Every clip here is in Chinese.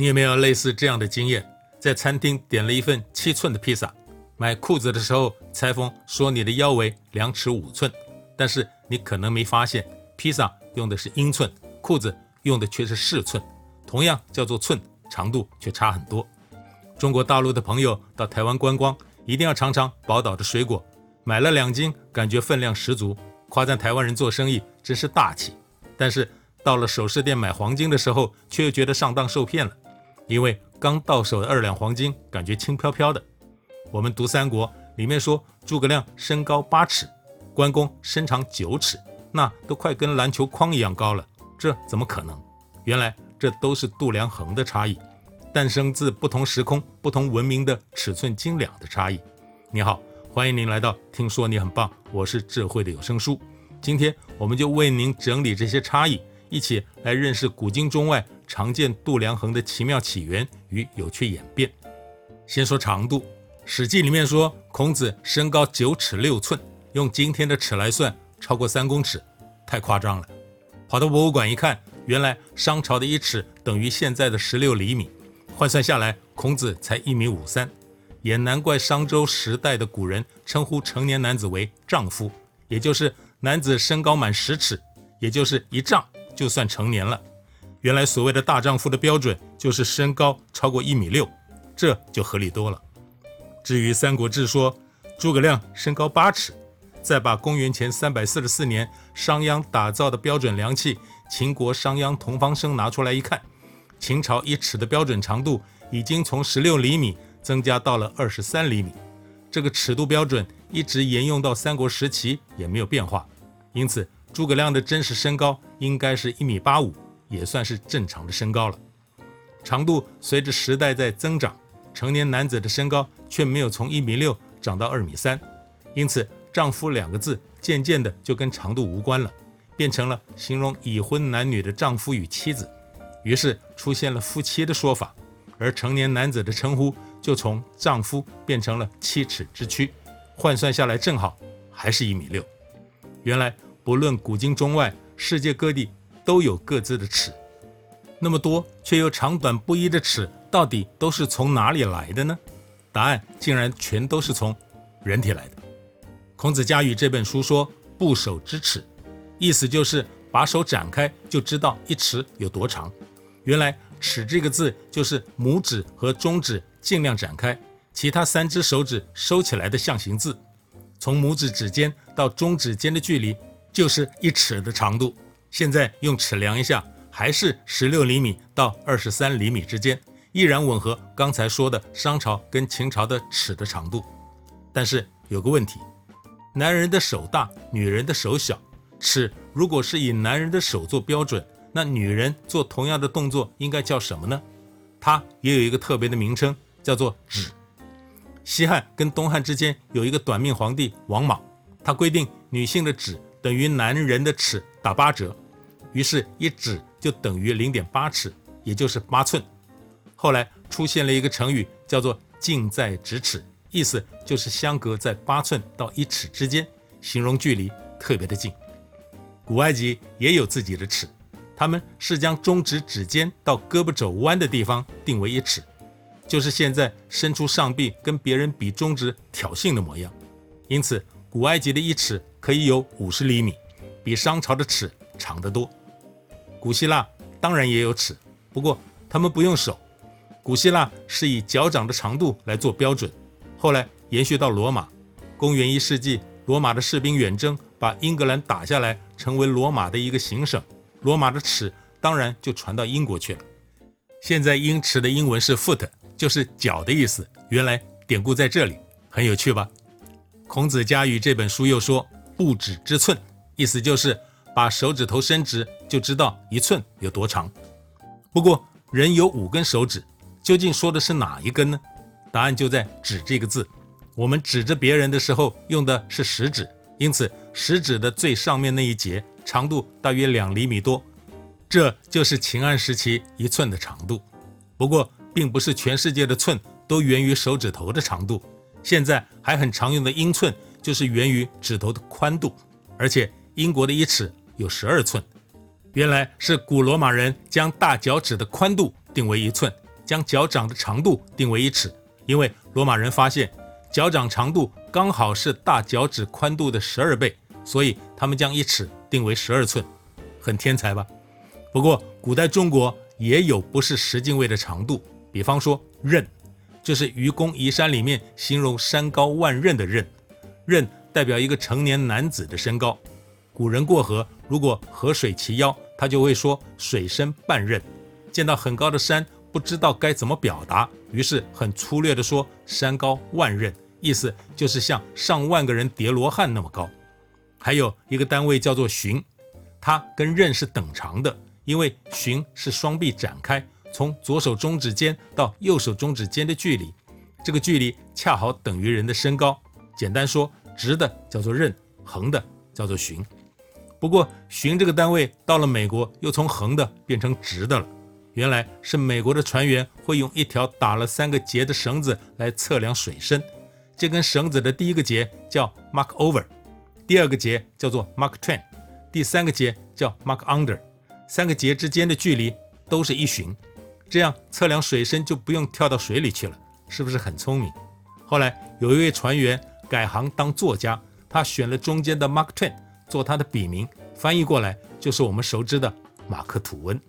你有没有类似这样的经验？在餐厅点了一份七寸的披萨，买裤子的时候，裁缝说你的腰围两尺五寸，但是你可能没发现，披萨用的是英寸，裤子用的却是四寸，同样叫做寸，长度却差很多。中国大陆的朋友到台湾观光，一定要尝尝宝岛的水果，买了两斤，感觉分量十足，夸赞台湾人做生意真是大气。但是到了首饰店买黄金的时候，却又觉得上当受骗了。因为刚到手的二两黄金感觉轻飘飘的。我们读三国里面说诸葛亮身高八尺，关公身长九尺，那都快跟篮球框一样高了，这怎么可能？原来这都是度量衡的差异，诞生自不同时空、不同文明的尺寸斤两的差异。你好，欢迎您来到听说你很棒，我是智慧的有声书。今天我们就为您整理这些差异，一起来认识古今中外。常见度量衡的奇妙起源与有趣演变。先说长度，《史记》里面说孔子身高九尺六寸，用今天的尺来算，超过三公尺，太夸张了。跑到博物馆一看，原来商朝的一尺等于现在的十六厘米，换算下来，孔子才一米五三，也难怪商周时代的古人称呼成年男子为丈夫，也就是男子身高满十尺，也就是一丈，就算成年了。原来所谓的大丈夫的标准就是身高超过一米六，这就合理多了。至于《三国志》说诸葛亮身高八尺，再把公元前三百四十四年商鞅打造的标准量器秦国商鞅同方生拿出来一看，秦朝一尺的标准长度已经从十六厘米增加到了二十三厘米，这个尺度标准一直沿用到三国时期也没有变化，因此诸葛亮的真实身高应该是一米八五。也算是正常的身高了。长度随着时代在增长，成年男子的身高却没有从一米六长到二米三，因此“丈夫”两个字渐渐的就跟长度无关了，变成了形容已婚男女的丈夫与妻子。于是出现了夫妻的说法，而成年男子的称呼就从丈夫变成了七尺之躯，换算下来正好还是一米六。原来不论古今中外，世界各地。都有各自的尺，那么多却又长短不一的尺，到底都是从哪里来的呢？答案竟然全都是从人体来的。孔子家语这本书说“不手之尺”，意思就是把手展开就知道一尺有多长。原来“尺”这个字就是拇指和中指尽量展开，其他三只手指收起来的象形字。从拇指指尖到中指尖的距离就是一尺的长度。现在用尺量一下，还是十六厘米到二十三厘米之间，依然吻合刚才说的商朝跟秦朝的尺的长度。但是有个问题，男人的手大，女人的手小，尺如果是以男人的手做标准，那女人做同样的动作应该叫什么呢？它也有一个特别的名称，叫做指。西汉跟东汉之间有一个短命皇帝王莽，他规定女性的指等于男人的尺。打八折，于是，一指就等于零点八尺，也就是八寸。后来出现了一个成语，叫做“近在咫尺”，意思就是相隔在八寸到一尺之间，形容距离特别的近。古埃及也有自己的尺，他们是将中指指尖到胳膊肘弯的地方定为一尺，就是现在伸出上臂跟别人比中指挑衅的模样。因此，古埃及的一尺可以有五十厘米。比商朝的尺长得多。古希腊当然也有尺，不过他们不用手。古希腊是以脚掌的长度来做标准，后来延续到罗马。公元一世纪，罗马的士兵远征，把英格兰打下来，成为罗马的一个行省。罗马的尺当然就传到英国去了。现在英尺的英文是 foot，就是脚的意思。原来典故在这里，很有趣吧？孔子家语这本书又说：“不指之寸。”意思就是把手指头伸直，就知道一寸有多长。不过人有五根手指，究竟说的是哪一根呢？答案就在“指”这个字。我们指着别人的时候用的是食指，因此食指的最上面那一节长度大约两厘米多，这就是秦汉时期一寸的长度。不过并不是全世界的寸都源于手指头的长度，现在还很常用的英寸就是源于指头的宽度，而且。英国的一尺有十二寸，原来是古罗马人将大脚趾的宽度定为一寸，将脚掌的长度定为一尺，因为罗马人发现脚掌长度刚好是大脚趾宽度的十二倍，所以他们将一尺定为十二寸，很天才吧？不过古代中国也有不是十进位的长度，比方说仞，就是《愚公移山》里面形容山高万仞的仞，仞代表一个成年男子的身高。古人过河，如果河水齐腰，他就会说水深半仞。见到很高的山，不知道该怎么表达，于是很粗略地说山高万仞，意思就是像上万个人叠罗汉那么高。还有一个单位叫做旬，它跟仞是等长的，因为旬是双臂展开，从左手中指尖到右手中指尖的距离，这个距离恰好等于人的身高。简单说，直的叫做刃，横的叫做旬。不过，旬这个单位到了美国又从横的变成直的了。原来是美国的船员会用一条打了三个结的绳子来测量水深。这根绳子的第一个结叫 Mark Over，第二个结叫做 Mark Twain，第三个结叫 Mark Under。三个结之间的距离都是一旬，这样测量水深就不用跳到水里去了，是不是很聪明？后来有一位船员改行当作家，他选了中间的 Mark Twain。做他的笔名，翻译过来就是我们熟知的马克吐温。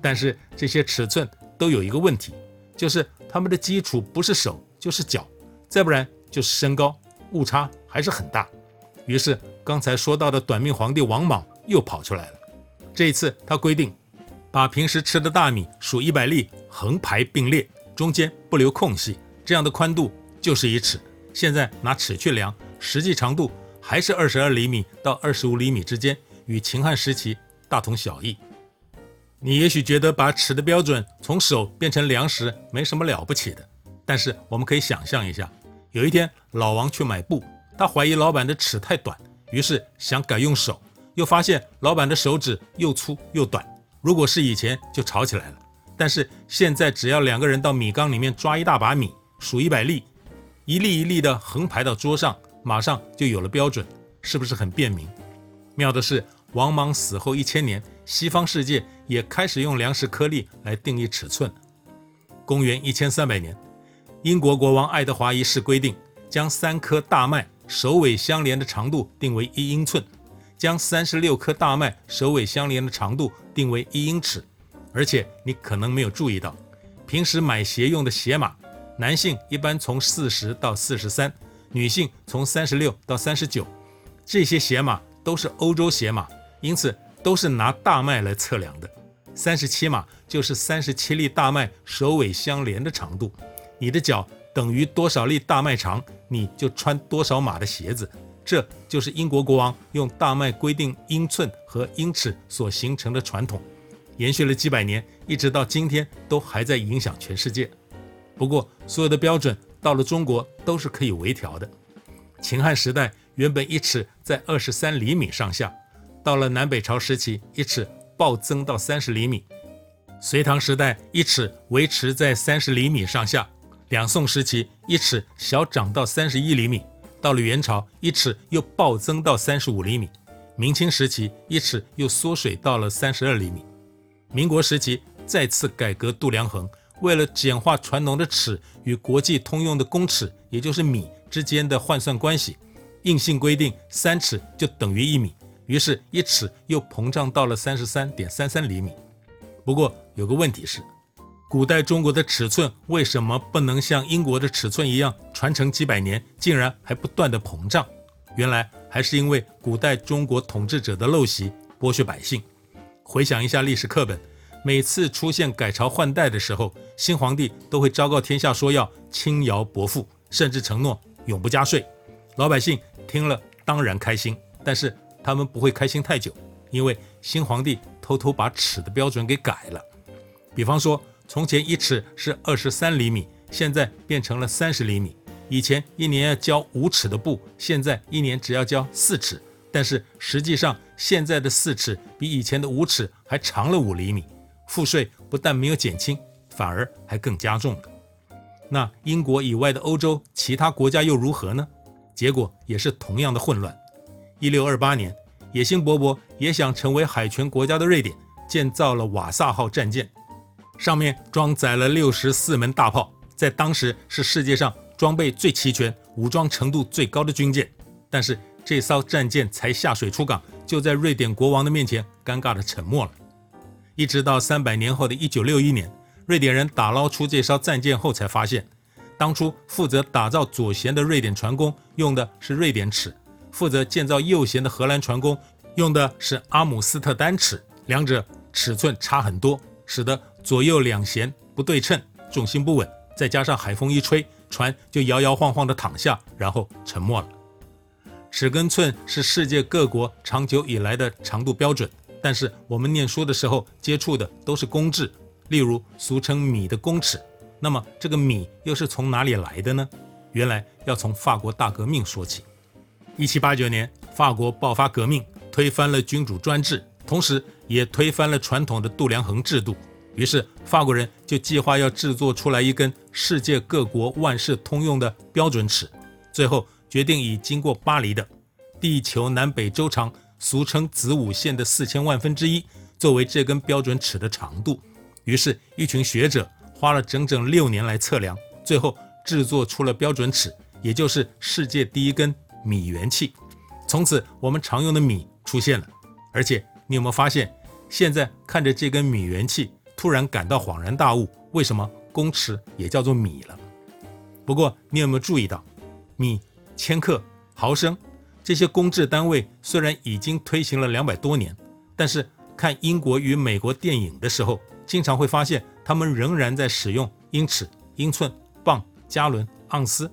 但是这些尺寸都有一个问题，就是他们的基础不是手就是脚，再不然就是身高，误差还是很大。于是刚才说到的短命皇帝王莽又跑出来了。这一次他规定，把平时吃的大米数一百粒，横排并列，中间不留空隙，这样的宽度就是一尺。现在拿尺去量，实际长度。还是二十二厘米到二十五厘米之间，与秦汉时期大同小异。你也许觉得把尺的标准从手变成量时没什么了不起的，但是我们可以想象一下，有一天老王去买布，他怀疑老板的尺太短，于是想改用手，又发现老板的手指又粗又短。如果是以前就吵起来了，但是现在只要两个人到米缸里面抓一大把米，数一百粒，一粒一粒的横排到桌上。马上就有了标准，是不是很便民？妙的是，王莽死后一千年，西方世界也开始用粮食颗粒来定义尺寸。公元一千三百年，英国国王爱德华一世规定，将三颗大麦首尾相连的长度定为一英寸，将三十六颗大麦首尾相连的长度定为一英尺。而且你可能没有注意到，平时买鞋用的鞋码，男性一般从四十到四十三。女性从三十六到三十九，这些鞋码都是欧洲鞋码，因此都是拿大麦来测量的。三十七码就是三十七粒大麦首尾相连的长度。你的脚等于多少粒大麦长，你就穿多少码的鞋子。这就是英国国王用大麦规定英寸和英尺所形成的传统，延续了几百年，一直到今天都还在影响全世界。不过，所有的标准。到了中国都是可以微调的。秦汉时代原本一尺在二十三厘米上下，到了南北朝时期一尺暴增到三十厘米，隋唐时代一尺维持在三十厘米上下，两宋时期一尺小涨到三十一厘米，到了元朝一尺又暴增到三十五厘米，明清时期一尺又缩水到了三十二厘米，民国时期再次改革度量衡。为了简化传统的尺与国际通用的公尺，也就是米之间的换算关系，硬性规定三尺就等于一米，于是，一尺又膨胀到了三十三点三三厘米。不过，有个问题是，古代中国的尺寸为什么不能像英国的尺寸一样传承几百年，竟然还不断的膨胀？原来还是因为古代中国统治者的陋习，剥削百姓。回想一下历史课本。每次出现改朝换代的时候，新皇帝都会昭告天下说要轻徭薄赋，甚至承诺永不加税。老百姓听了当然开心，但是他们不会开心太久，因为新皇帝偷偷把尺的标准给改了。比方说，从前一尺是二十三厘米，现在变成了三十厘米。以前一年要交五尺的布，现在一年只要交四尺。但是实际上，现在的四尺比以前的五尺还长了五厘米。赋税不但没有减轻，反而还更加重了。那英国以外的欧洲其他国家又如何呢？结果也是同样的混乱。一六二八年，野心勃勃也想成为海权国家的瑞典建造了瓦萨号战舰。上面装载了六十四门大炮，在当时是世界上装备最齐全、武装程度最高的军舰。但是这艘战舰才下水出港，就在瑞典国王的面前尴尬地沉没了。一直到三百年后的一九六一年，瑞典人打捞出这艘战舰后，才发现，当初负责打造左舷的瑞典船工用的是瑞典尺，负责建造右舷的荷兰船工用的是阿姆斯特丹尺，两者尺寸差很多，使得左右两舷不对称，重心不稳，再加上海风一吹，船就摇摇晃晃地躺下，然后沉没了。尺跟寸是世界各国长久以来的长度标准，但是我们念书的时候接触的都是公制，例如俗称米的公尺。那么这个米又是从哪里来的呢？原来要从法国大革命说起。一七八九年，法国爆发革命，推翻了君主专制，同时也推翻了传统的度量衡制度。于是法国人就计划要制作出来一根世界各国万事通用的标准尺。最后。决定以经过巴黎的地球南北周长，俗称子午线的四千万分之一作为这根标准尺的长度。于是，一群学者花了整整六年来测量，最后制作出了标准尺，也就是世界第一根米圆器。从此，我们常用的米出现了。而且，你有没有发现，现在看着这根米圆器，突然感到恍然大悟：为什么公尺也叫做米了？不过，你有没有注意到，米？千克、毫升这些公制单位虽然已经推行了两百多年，但是看英国与美国电影的时候，经常会发现他们仍然在使用英尺、英寸、磅、加仑、盎司，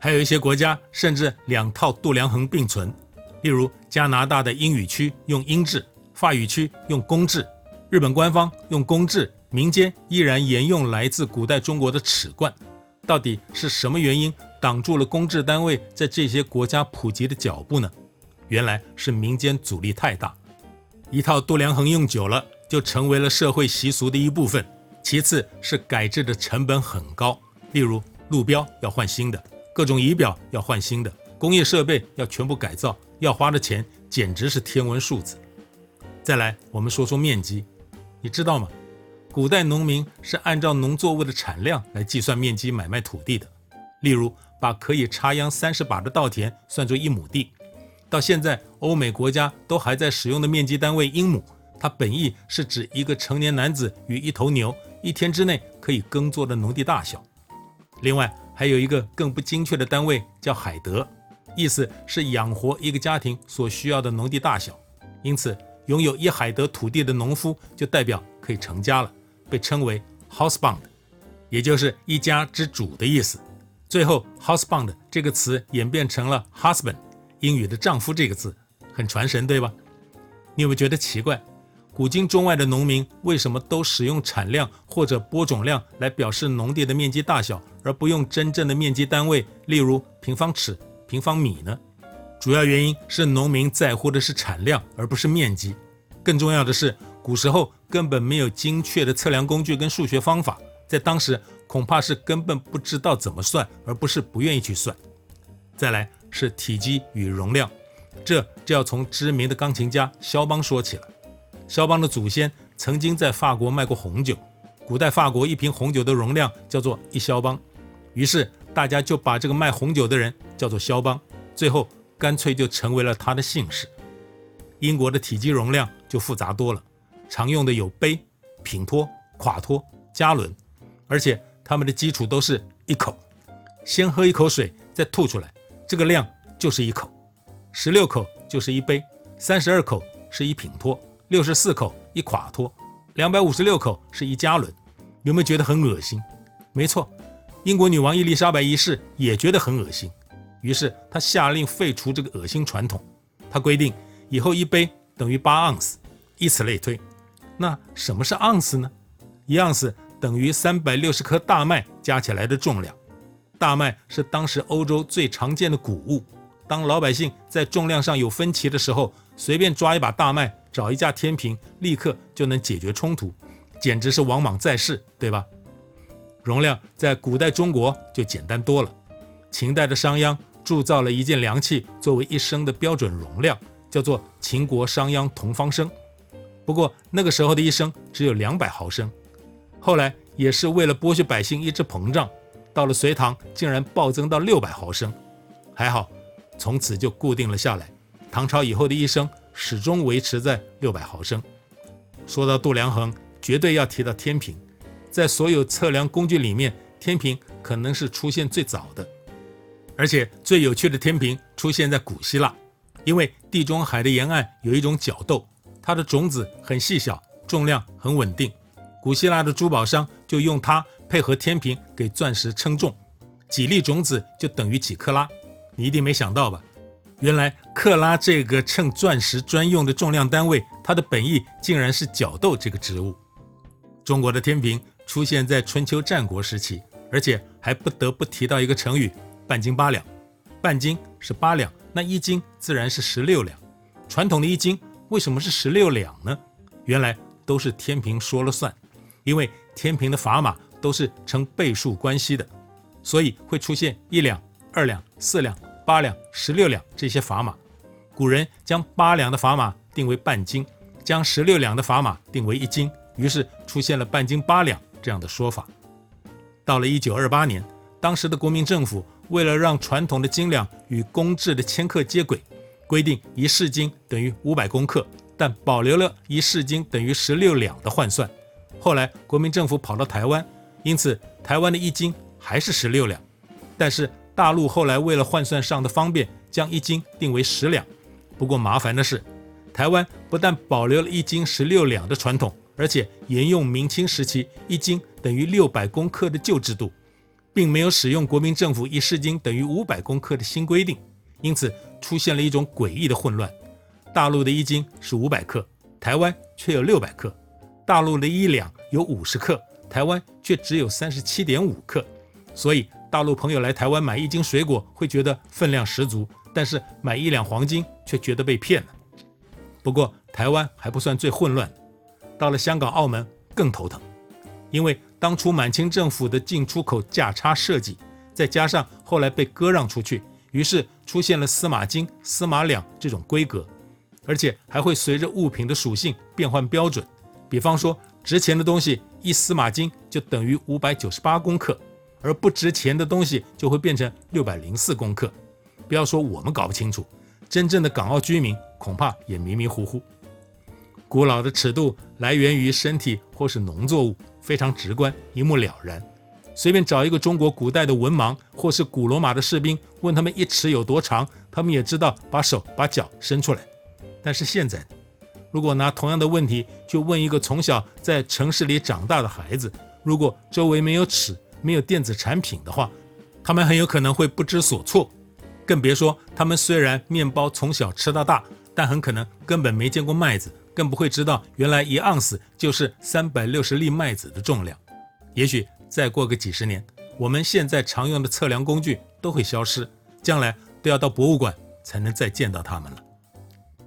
还有一些国家甚至两套度量衡并存。例如加拿大的英语区用英制，法语区用公制，日本官方用公制，民间依然沿用来自古代中国的尺贯。到底是什么原因挡住了公制单位在这些国家普及的脚步呢？原来是民间阻力太大，一套度量衡用久了就成为了社会习俗的一部分。其次是改制的成本很高，例如路标要换新的，各种仪表要换新的，工业设备要全部改造，要花的钱简直是天文数字。再来，我们说说面积，你知道吗？古代农民是按照农作物的产量来计算面积买卖土地的。例如，把可以插秧三十把的稻田算作一亩地。到现在，欧美国家都还在使用的面积单位英亩，它本意是指一个成年男子与一头牛一天之内可以耕作的农地大小。另外，还有一个更不精确的单位叫海德，意思是养活一个家庭所需要的农地大小。因此，拥有一海德土地的农夫就代表可以成家了。被称为 housebound，也就是一家之主的意思。最后，housebound 这个词演变成了 husband，英语的丈夫这个字，很传神，对吧？你有没有觉得奇怪？古今中外的农民为什么都使用产量或者播种量来表示农地的面积大小，而不用真正的面积单位，例如平方尺、平方米呢？主要原因是农民在乎的是产量，而不是面积。更重要的是，古时候根本没有精确的测量工具跟数学方法，在当时恐怕是根本不知道怎么算，而不是不愿意去算。再来是体积与容量，这就要从知名的钢琴家肖邦说起了。肖邦的祖先曾经在法国卖过红酒，古代法国一瓶红酒的容量叫做一肖邦，于是大家就把这个卖红酒的人叫做肖邦，最后干脆就成为了他的姓氏。英国的体积容量就复杂多了。常用的有杯、品托、垮托、加仑，而且他们的基础都是一口，先喝一口水再吐出来，这个量就是一口；十六口就是一杯，三十二口是一品托，六十四口一垮托，两百五十六口是一加仑。有没有觉得很恶心？没错，英国女王伊丽莎白一世也觉得很恶心，于是她下令废除这个恶心传统。她规定以后一杯等于八盎司，以此类推。那什么是盎司呢？一盎司等于三百六十颗大麦加起来的重量。大麦是当时欧洲最常见的谷物。当老百姓在重量上有分歧的时候，随便抓一把大麦，找一架天平，立刻就能解决冲突，简直是王莽在世，对吧？容量在古代中国就简单多了。秦代的商鞅铸造了一件量器，作为一升的标准容量，叫做秦国商鞅同方升。不过那个时候的一升只有两百毫升，后来也是为了剥削百姓一直膨胀，到了隋唐竟然暴增到六百毫升。还好，从此就固定了下来。唐朝以后的一生始终维持在六百毫升。说到度量衡，绝对要提到天平。在所有测量工具里面，天平可能是出现最早的，而且最有趣的天平出现在古希腊，因为地中海的沿岸有一种角豆，它的种子很细小，重量很稳定。古希腊的珠宝商就用它配合天平给钻石称重，几粒种子就等于几克拉。你一定没想到吧？原来克拉这个称钻石专用的重量单位，它的本意竟然是角豆这个植物。中国的天平出现在春秋战国时期，而且还不得不提到一个成语“半斤八两”。半斤是八两，那一斤自然是十六两。传统的一斤为什么是十六两呢？原来都是天平说了算。因为天平的砝码都是成倍数关系的，所以会出现一两、二两、四两、八两、十六两这些砝码。古人将八两的砝码定为半斤，将十六两的砝码定为一斤，于是出现了半斤八两这样的说法。到了一九二八年，当时的国民政府为了让传统的斤两与公制的千克接轨，规定一市斤等于五百公克，但保留了一市斤等于十六两的换算。后来国民政府跑到台湾，因此台湾的一斤还是十六两。但是大陆后来为了换算上的方便，将一斤定为十两。不过麻烦的是，台湾不但保留了一斤十六两的传统，而且沿用明清时期一斤等于六百公克的旧制度，并没有使用国民政府一市斤等于五百公克的新规定。因此出现了一种诡异的混乱：大陆的一斤是五百克，台湾却有六百克。大陆的一两有五十克，台湾却只有三十七点五克，所以大陆朋友来台湾买一斤水果会觉得分量十足，但是买一两黄金却觉得被骗了。不过台湾还不算最混乱，到了香港、澳门更头疼，因为当初满清政府的进出口价差设计，再加上后来被割让出去，于是出现了司马斤、司马两这种规格，而且还会随着物品的属性变换标准。比方说，值钱的东西一司马金就等于五百九十八公克，而不值钱的东西就会变成六百零四公克。不要说我们搞不清楚，真正的港澳居民恐怕也迷迷糊糊。古老的尺度来源于身体或是农作物，非常直观，一目了然。随便找一个中国古代的文盲或是古罗马的士兵，问他们一尺有多长，他们也知道把手把脚伸出来。但是现在。如果拿同样的问题去问一个从小在城市里长大的孩子，如果周围没有尺、没有电子产品的话，他们很有可能会不知所措。更别说他们虽然面包从小吃到大，但很可能根本没见过麦子，更不会知道原来一盎司就是三百六十粒麦子的重量。也许再过个几十年，我们现在常用的测量工具都会消失，将来都要到博物馆才能再见到它们了。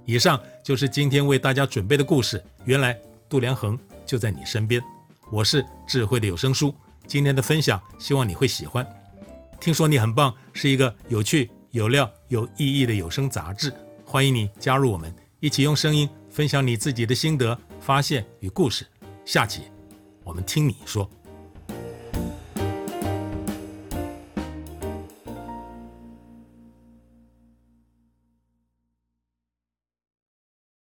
以上就是今天为大家准备的故事。原来度量衡就在你身边。我是智慧的有声书，今天的分享希望你会喜欢。听说你很棒，是一个有趣、有料、有意义的有声杂志。欢迎你加入我们，一起用声音分享你自己的心得、发现与故事。下期我们听你说。